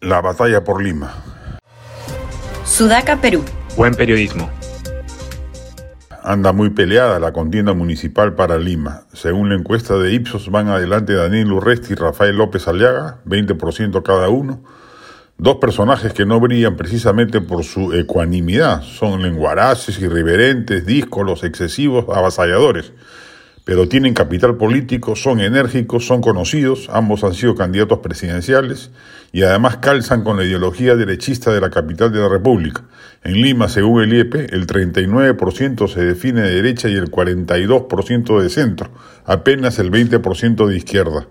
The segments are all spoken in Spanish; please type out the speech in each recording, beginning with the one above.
La batalla por Lima. Sudaca, Perú. Buen periodismo. Anda muy peleada la contienda municipal para Lima. Según la encuesta de Ipsos, van adelante Daniel Urresti y Rafael López Aliaga, 20% cada uno. Dos personajes que no brillan precisamente por su ecuanimidad. Son lenguaraces, irreverentes, díscolos, excesivos, avasalladores pero tienen capital político, son enérgicos, son conocidos, ambos han sido candidatos presidenciales y además calzan con la ideología derechista de la capital de la República. En Lima, según el IEP, el 39% se define de derecha y el 42% de centro, apenas el 20% de izquierda.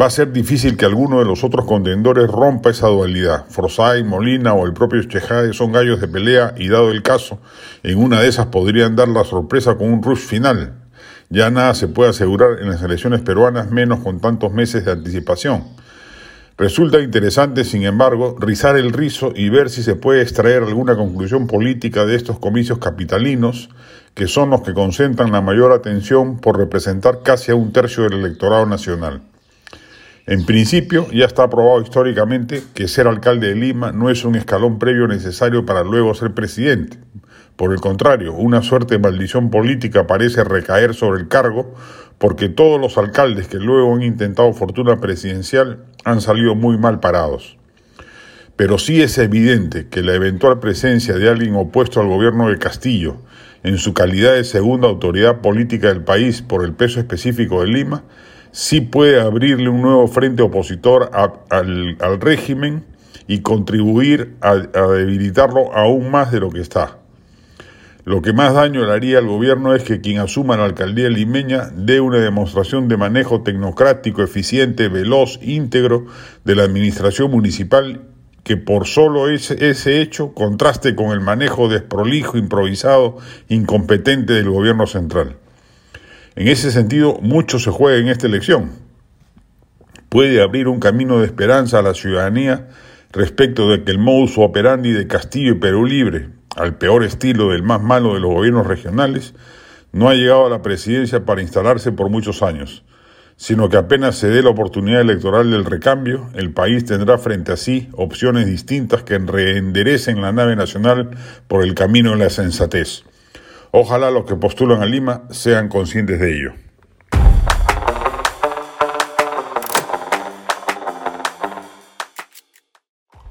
Va a ser difícil que alguno de los otros contendores rompa esa dualidad. Forsyth, Molina o el propio Chejade son gallos de pelea y dado el caso, en una de esas podrían dar la sorpresa con un rush final, ya nada se puede asegurar en las elecciones peruanas, menos con tantos meses de anticipación. Resulta interesante, sin embargo, rizar el rizo y ver si se puede extraer alguna conclusión política de estos comicios capitalinos, que son los que concentran la mayor atención por representar casi a un tercio del electorado nacional. En principio, ya está aprobado históricamente que ser alcalde de Lima no es un escalón previo necesario para luego ser presidente. Por el contrario, una suerte de maldición política parece recaer sobre el cargo porque todos los alcaldes que luego han intentado fortuna presidencial han salido muy mal parados. Pero sí es evidente que la eventual presencia de alguien opuesto al gobierno de Castillo, en su calidad de segunda autoridad política del país por el peso específico de Lima, sí puede abrirle un nuevo frente opositor al, régimen y contribuir a debilitarlo aún más de lo que está. Lo que más daño le haría al gobierno es que quien asuma la alcaldía limeña dé una demostración de manejo tecnocrático, eficiente, veloz, íntegro de la administración municipal que por solo ese, ese hecho contraste con el manejo desprolijo, improvisado, incompetente del gobierno central. En ese sentido, mucho se juega en esta elección. Puede abrir un camino de esperanza a la ciudadanía respecto de que el modus operandi de Castillo y Perú Libre, al peor estilo del más malo de los gobiernos regionales, no ha llegado a la presidencia para instalarse por muchos años, sino que apenas se dé la oportunidad electoral del recambio, el país tendrá frente a sí opciones distintas que reenderecen la nave nacional por el camino de la sensatez. Ojalá los que postulan a Lima sean conscientes de ello.